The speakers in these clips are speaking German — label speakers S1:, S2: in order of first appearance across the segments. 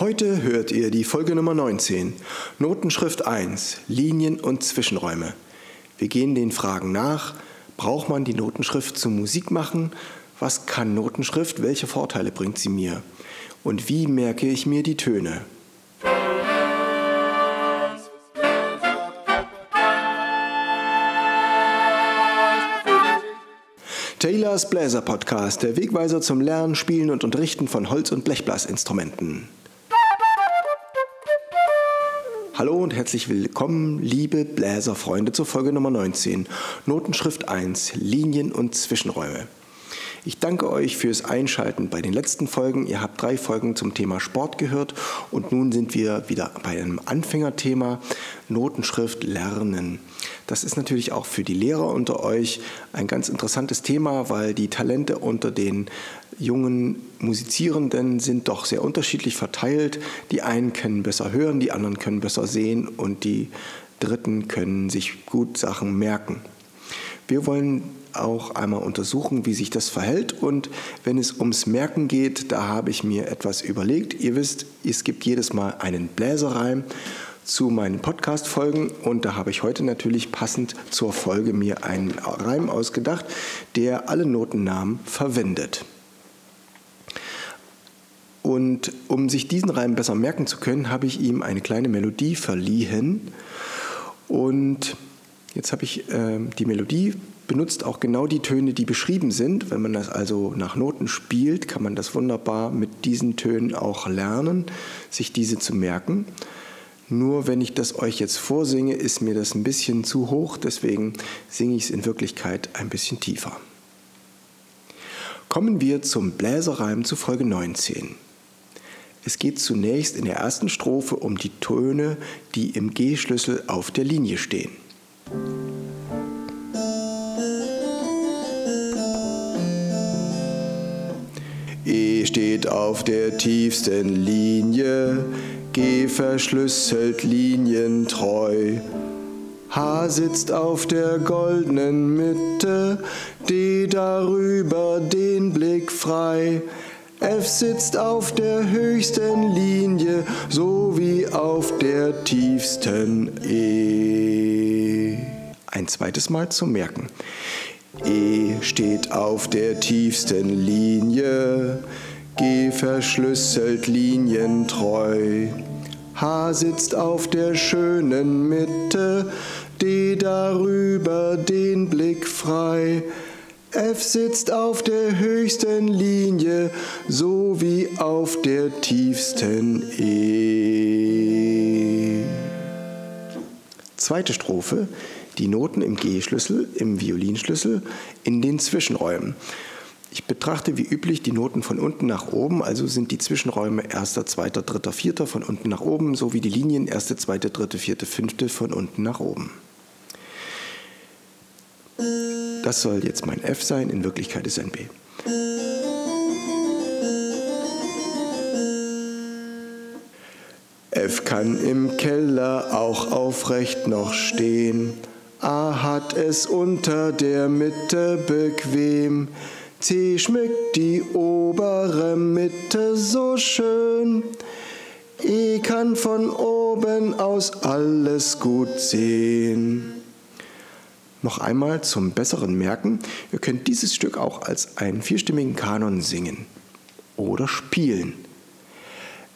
S1: Heute hört ihr die Folge Nummer 19, Notenschrift 1, Linien und Zwischenräume. Wir gehen den Fragen nach, braucht man die Notenschrift zum Musik machen? Was kann Notenschrift? Welche Vorteile bringt sie mir? Und wie merke ich mir die Töne? Taylors Bläser Podcast, der Wegweiser zum Lernen, Spielen und Unterrichten von Holz- und Blechblasinstrumenten. Hallo und herzlich willkommen, liebe Bläserfreunde, zur Folge Nummer 19, Notenschrift 1, Linien und Zwischenräume. Ich danke euch fürs Einschalten bei den letzten Folgen. Ihr habt drei Folgen zum Thema Sport gehört und nun sind wir wieder bei einem Anfängerthema Notenschrift lernen. Das ist natürlich auch für die Lehrer unter euch ein ganz interessantes Thema, weil die Talente unter den jungen Musizierenden sind doch sehr unterschiedlich verteilt. Die einen können besser hören, die anderen können besser sehen und die Dritten können sich gut Sachen merken. Wir wollen auch einmal untersuchen, wie sich das verhält. Und wenn es ums Merken geht, da habe ich mir etwas überlegt. Ihr wisst, es gibt jedes Mal einen Bläserreim zu meinen Podcast-Folgen und da habe ich heute natürlich passend zur Folge mir einen Reim ausgedacht, der alle Notennamen verwendet. Und um sich diesen Reim besser merken zu können, habe ich ihm eine kleine Melodie verliehen. Und jetzt habe ich äh, die Melodie benutzt auch genau die Töne, die beschrieben sind. Wenn man das also nach Noten spielt, kann man das wunderbar mit diesen Tönen auch lernen, sich diese zu merken. Nur wenn ich das euch jetzt vorsinge, ist mir das ein bisschen zu hoch, deswegen singe ich es in Wirklichkeit ein bisschen tiefer. Kommen wir zum Bläserreim zu Folge 19. Es geht zunächst in der ersten Strophe um die Töne, die im G-Schlüssel auf der Linie stehen. E steht auf der tiefsten Linie, G verschlüsselt linientreu. H sitzt auf der goldenen Mitte, D darüber den Blick frei. F sitzt auf der höchsten Linie, sowie auf der tiefsten E. Ein zweites Mal zum Merken. E steht auf der tiefsten Linie, G verschlüsselt linientreu. H sitzt auf der schönen Mitte, D darüber den Blick frei. F sitzt auf der höchsten Linie sowie auf der tiefsten E. Zweite Strophe, die Noten im G-Schlüssel, im Violinschlüssel, in den Zwischenräumen. Ich betrachte wie üblich die Noten von unten nach oben, also sind die Zwischenräume erster, zweiter, dritter, vierter von unten nach oben, sowie die Linien erste, zweite, dritte, vierte, fünfte von unten nach oben. Das soll jetzt mein F sein, in Wirklichkeit ist ein B. F kann im Keller auch aufrecht noch stehen. A hat es unter der Mitte bequem. C schmückt die obere Mitte so schön. E kann von oben aus alles gut sehen. Noch einmal zum besseren Merken, ihr könnt dieses Stück auch als einen vierstimmigen Kanon singen oder spielen.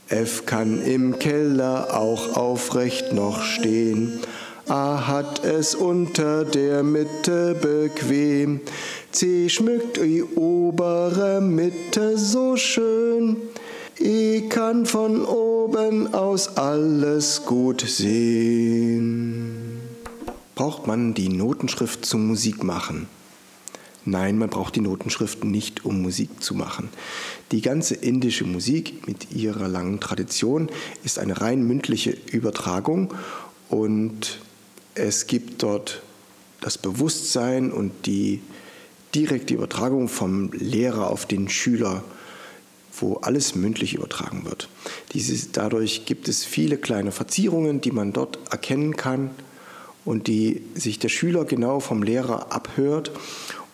S1: F kann im Keller auch aufrecht noch stehen. A hat es unter der Mitte bequem. C schmückt die obere Mitte so schön. E kann von oben aus alles gut sehen. Braucht man die Notenschrift zum Musikmachen? Nein, man braucht die Notenschrift nicht, um Musik zu machen. Die ganze indische Musik mit ihrer langen Tradition ist eine rein mündliche Übertragung und es gibt dort das Bewusstsein und die direkte Übertragung vom Lehrer auf den Schüler, wo alles mündlich übertragen wird. Dieses, dadurch gibt es viele kleine Verzierungen, die man dort erkennen kann und die sich der Schüler genau vom Lehrer abhört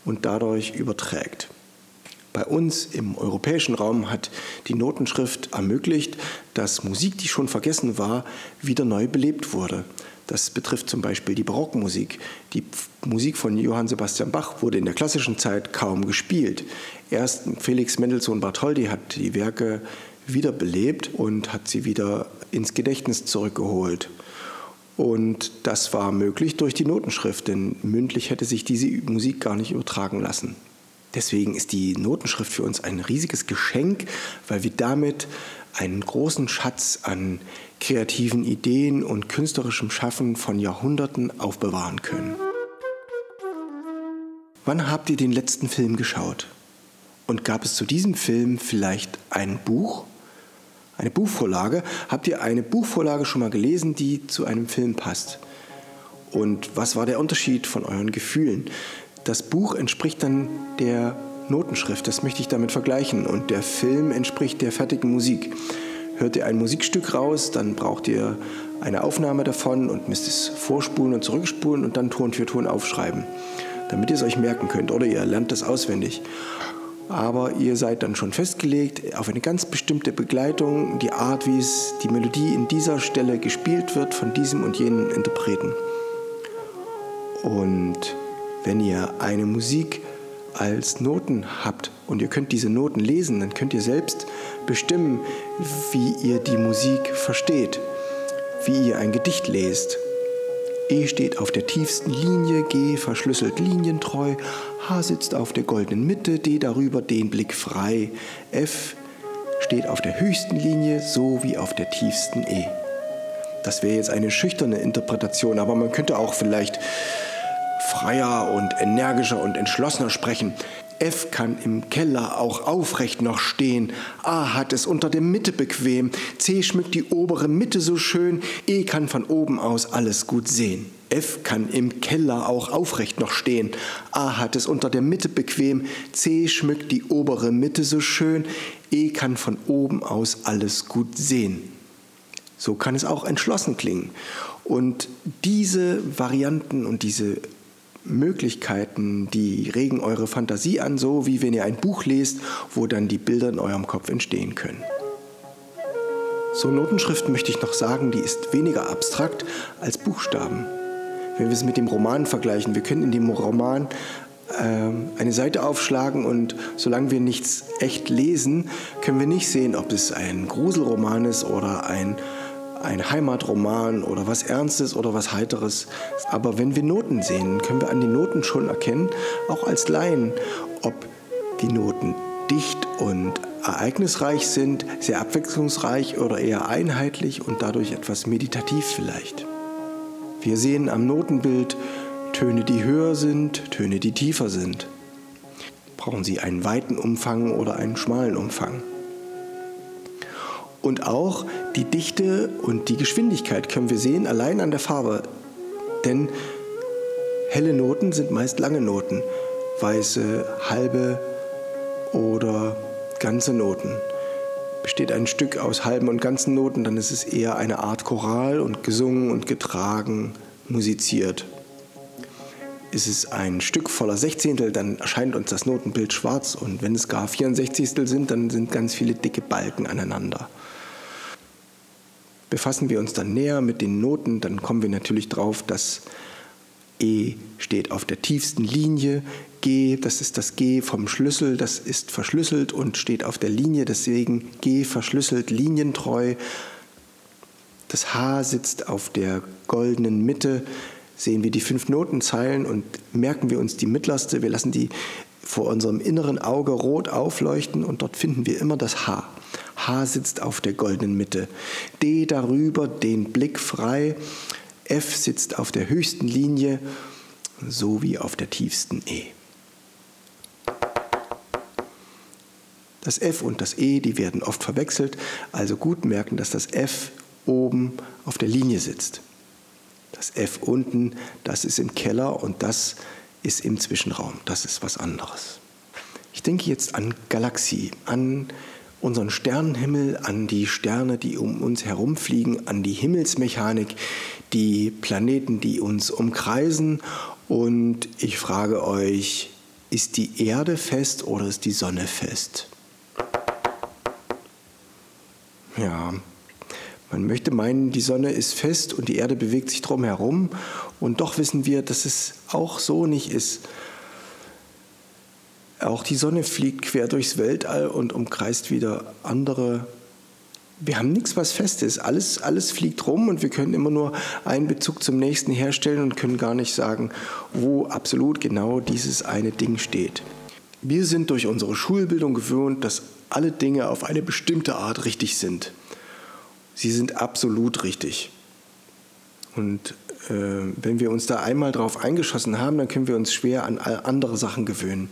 S1: und dadurch überträgt. bei uns im europäischen Raum hat die Notenschrift ermöglicht, dass Musik, die schon vergessen war, wieder neu belebt wurde. Das betrifft zum Beispiel die Barockmusik. Die Musik von Johann Sebastian Bach wurde in der klassischen Zeit kaum gespielt. Erst Felix Mendelssohn Bartholdy hat die Werke wiederbelebt und hat sie wieder ins Gedächtnis zurückgeholt. Und das war möglich durch die Notenschrift, denn mündlich hätte sich diese Musik gar nicht übertragen lassen. Deswegen ist die Notenschrift für uns ein riesiges Geschenk, weil wir damit einen großen Schatz an kreativen Ideen und künstlerischem Schaffen von Jahrhunderten aufbewahren können. Wann habt ihr den letzten Film geschaut? Und gab es zu diesem Film vielleicht ein Buch? Eine Buchvorlage? Habt ihr eine Buchvorlage schon mal gelesen, die zu einem Film passt? Und was war der Unterschied von euren Gefühlen? Das Buch entspricht dann der Notenschrift, das möchte ich damit vergleichen. Und der Film entspricht der fertigen Musik. Hört ihr ein Musikstück raus, dann braucht ihr eine Aufnahme davon und müsst es vorspulen und zurückspulen und dann Ton für Ton aufschreiben, damit ihr es euch merken könnt. Oder ihr lernt das auswendig. Aber ihr seid dann schon festgelegt auf eine ganz bestimmte Begleitung, die Art, wie es die Melodie in dieser Stelle gespielt wird von diesem und jenen Interpreten. Und wenn ihr eine Musik als Noten habt und ihr könnt diese Noten lesen, dann könnt ihr selbst bestimmen, wie ihr die Musik versteht, wie ihr ein Gedicht lest. E steht auf der tiefsten Linie, G verschlüsselt linientreu, H sitzt auf der goldenen Mitte, D darüber den Blick frei, F steht auf der höchsten Linie, so wie auf der tiefsten E. Das wäre jetzt eine schüchterne Interpretation, aber man könnte auch vielleicht freier und energischer und entschlossener sprechen. F kann im Keller auch aufrecht noch stehen. A hat es unter der Mitte bequem. C schmückt die obere Mitte so schön. E kann von oben aus alles gut sehen. F kann im Keller auch aufrecht noch stehen. A hat es unter der Mitte bequem. C schmückt die obere Mitte so schön. E kann von oben aus alles gut sehen. So kann es auch entschlossen klingen. Und diese Varianten und diese Möglichkeiten, die regen eure Fantasie an, so wie wenn ihr ein Buch lest, wo dann die Bilder in eurem Kopf entstehen können. So Notenschrift möchte ich noch sagen, die ist weniger abstrakt als Buchstaben. Wenn wir es mit dem Roman vergleichen, wir können in dem Roman äh, eine Seite aufschlagen und solange wir nichts echt lesen, können wir nicht sehen, ob es ein Gruselroman ist oder ein ein Heimatroman oder was Ernstes oder was Heiteres. Aber wenn wir Noten sehen, können wir an den Noten schon erkennen, auch als Laien, ob die Noten dicht und ereignisreich sind, sehr abwechslungsreich oder eher einheitlich und dadurch etwas meditativ vielleicht. Wir sehen am Notenbild Töne, die höher sind, Töne, die tiefer sind. Brauchen Sie einen weiten Umfang oder einen schmalen Umfang? Und auch die Dichte und die Geschwindigkeit können wir sehen allein an der Farbe. Denn helle Noten sind meist lange Noten, weiße, halbe oder ganze Noten. Besteht ein Stück aus halben und ganzen Noten, dann ist es eher eine Art Choral und gesungen und getragen, musiziert. Ist es ein Stück voller Sechzehntel, dann erscheint uns das Notenbild schwarz und wenn es gar 64 sind, dann sind ganz viele dicke Balken aneinander befassen wir uns dann näher mit den Noten, dann kommen wir natürlich drauf, dass E steht auf der tiefsten Linie, G, das ist das G vom Schlüssel, das ist verschlüsselt und steht auf der Linie, deswegen G verschlüsselt, linientreu. Das H sitzt auf der goldenen Mitte, sehen wir die fünf Notenzeilen und merken wir uns die mittlerste, wir lassen die vor unserem inneren Auge rot aufleuchten und dort finden wir immer das H. H sitzt auf der goldenen Mitte. D darüber den Blick frei. F sitzt auf der höchsten Linie sowie auf der tiefsten E. Das F und das E, die werden oft verwechselt, also gut merken, dass das F oben auf der Linie sitzt. Das F unten, das ist im Keller und das ist im Zwischenraum. Das ist was anderes. Ich denke jetzt an Galaxie, an unseren Sternenhimmel, an die Sterne, die um uns herumfliegen, an die Himmelsmechanik, die Planeten, die uns umkreisen. Und ich frage euch, Ist die Erde fest oder ist die Sonne fest? Ja, man möchte meinen, die Sonne ist fest und die Erde bewegt sich drum herum und doch wissen wir, dass es auch so nicht ist. Auch die Sonne fliegt quer durchs Weltall und umkreist wieder andere. Wir haben nichts, was fest ist. Alles, alles fliegt rum und wir können immer nur einen Bezug zum nächsten herstellen und können gar nicht sagen, wo absolut genau dieses eine Ding steht. Wir sind durch unsere Schulbildung gewöhnt, dass alle Dinge auf eine bestimmte Art richtig sind. Sie sind absolut richtig. Und äh, wenn wir uns da einmal drauf eingeschossen haben, dann können wir uns schwer an andere Sachen gewöhnen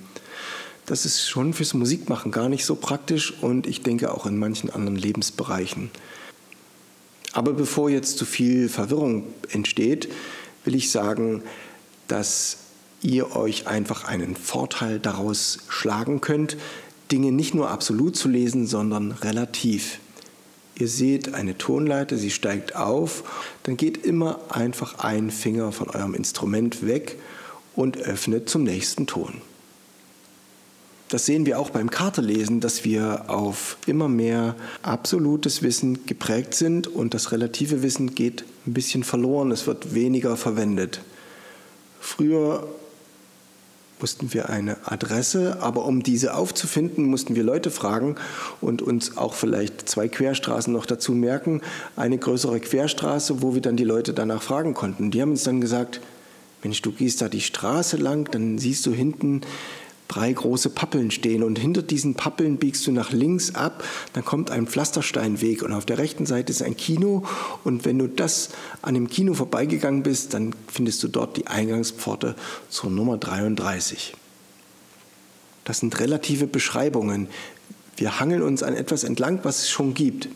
S1: das ist schon fürs Musikmachen gar nicht so praktisch und ich denke auch in manchen anderen Lebensbereichen. Aber bevor jetzt zu viel Verwirrung entsteht, will ich sagen, dass ihr euch einfach einen Vorteil daraus schlagen könnt, Dinge nicht nur absolut zu lesen, sondern relativ. Ihr seht eine Tonleiter, sie steigt auf, dann geht immer einfach ein Finger von eurem Instrument weg und öffnet zum nächsten Ton. Das sehen wir auch beim Kartelesen, dass wir auf immer mehr absolutes Wissen geprägt sind und das relative Wissen geht ein bisschen verloren, es wird weniger verwendet. Früher wussten wir eine Adresse, aber um diese aufzufinden, mussten wir Leute fragen und uns auch vielleicht zwei Querstraßen noch dazu merken. Eine größere Querstraße, wo wir dann die Leute danach fragen konnten. Die haben uns dann gesagt, Mensch, du gehst da die Straße lang, dann siehst du hinten drei große Pappeln stehen und hinter diesen Pappeln biegst du nach links ab, dann kommt ein Pflastersteinweg und auf der rechten Seite ist ein Kino und wenn du das an dem Kino vorbeigegangen bist, dann findest du dort die Eingangspforte zur Nummer 33. Das sind relative Beschreibungen. Wir hangeln uns an etwas entlang, was es schon gibt.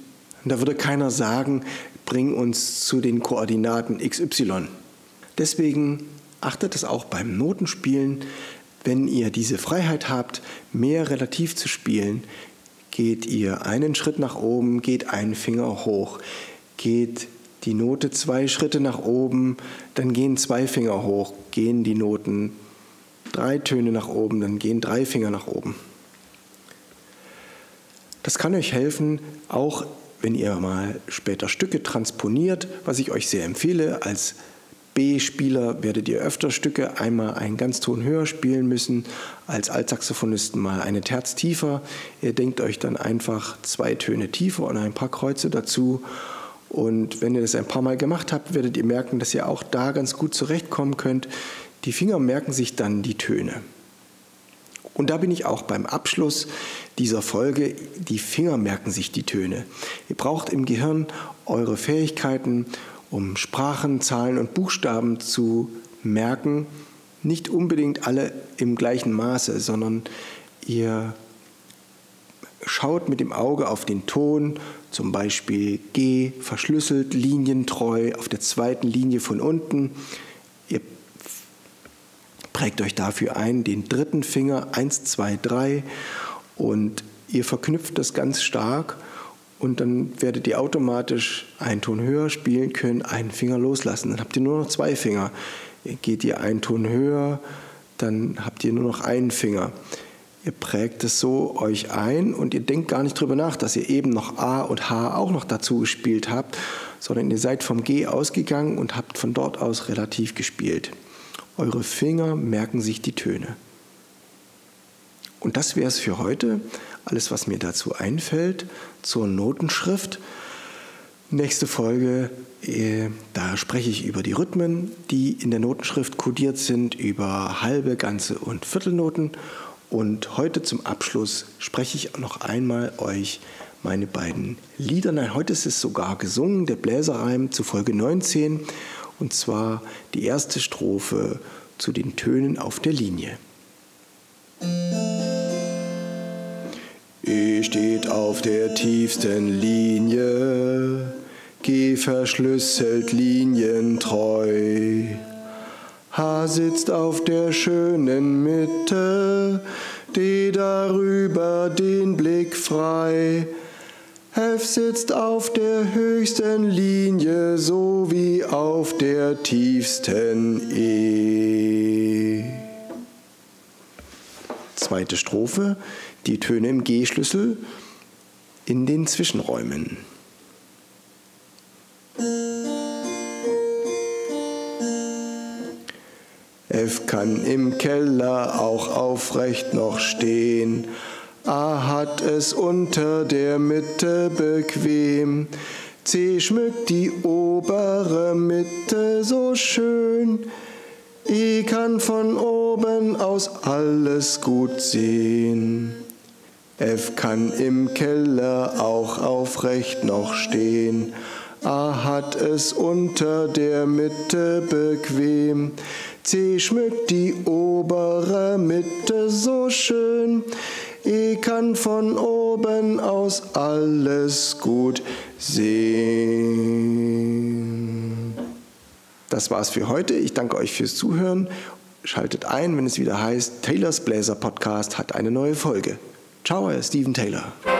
S1: Und da würde keiner sagen, bring uns zu den Koordinaten XY. Deswegen achtet es auch beim Notenspielen, wenn ihr diese Freiheit habt, mehr relativ zu spielen, geht ihr einen Schritt nach oben, geht einen Finger hoch, geht die Note zwei Schritte nach oben, dann gehen zwei Finger hoch, gehen die Noten drei Töne nach oben, dann gehen drei Finger nach oben. Das kann euch helfen, auch wenn ihr mal später Stücke transponiert, was ich euch sehr empfehle als B-Spieler werdet ihr öfter Stücke einmal einen Ganzton höher spielen müssen, als Altsaxophonisten mal eine Terz tiefer. Ihr denkt euch dann einfach zwei Töne tiefer und ein paar Kreuze dazu. Und wenn ihr das ein paar Mal gemacht habt, werdet ihr merken, dass ihr auch da ganz gut zurechtkommen könnt. Die Finger merken sich dann die Töne. Und da bin ich auch beim Abschluss dieser Folge. Die Finger merken sich die Töne. Ihr braucht im Gehirn eure Fähigkeiten um Sprachen, Zahlen und Buchstaben zu merken, nicht unbedingt alle im gleichen Maße, sondern ihr schaut mit dem Auge auf den Ton, zum Beispiel G, verschlüsselt, linientreu, auf der zweiten Linie von unten. Ihr prägt euch dafür ein, den dritten Finger, 1, 2, 3, und ihr verknüpft das ganz stark und dann werdet ihr automatisch einen Ton höher spielen können, einen Finger loslassen. Dann habt ihr nur noch zwei Finger. Geht ihr einen Ton höher, dann habt ihr nur noch einen Finger. Ihr prägt es so euch ein und ihr denkt gar nicht drüber nach, dass ihr eben noch A und H auch noch dazu gespielt habt, sondern ihr seid vom G ausgegangen und habt von dort aus relativ gespielt. Eure Finger merken sich die Töne. Und das wäre es für heute alles, was mir dazu einfällt, zur Notenschrift. Nächste Folge, äh, da spreche ich über die Rhythmen, die in der Notenschrift kodiert sind, über halbe, ganze und Viertelnoten. Und heute zum Abschluss spreche ich noch einmal euch meine beiden Lieder. Nein, heute ist es sogar gesungen, der Bläserreim zu Folge 19. Und zwar die erste Strophe zu den Tönen auf der Linie. E steht auf der tiefsten Linie, G verschlüsselt linientreu. H sitzt auf der schönen Mitte, D darüber den Blick frei. F sitzt auf der höchsten Linie sowie auf der tiefsten E. Zweite Strophe, die Töne im G-Schlüssel in den Zwischenräumen. F kann im Keller auch aufrecht noch stehen. A hat es unter der Mitte bequem. C schmückt die obere Mitte so schön. E kann von oben aus alles gut sehen. F kann im Keller auch aufrecht noch stehen. A hat es unter der Mitte bequem. C schmückt die obere Mitte so schön. E kann von oben aus alles gut sehen. Das war's für heute. Ich danke euch fürs Zuhören. Schaltet ein, wenn es wieder heißt, Taylors Bläser Podcast hat eine neue Folge. Ciao, euer Steven Taylor.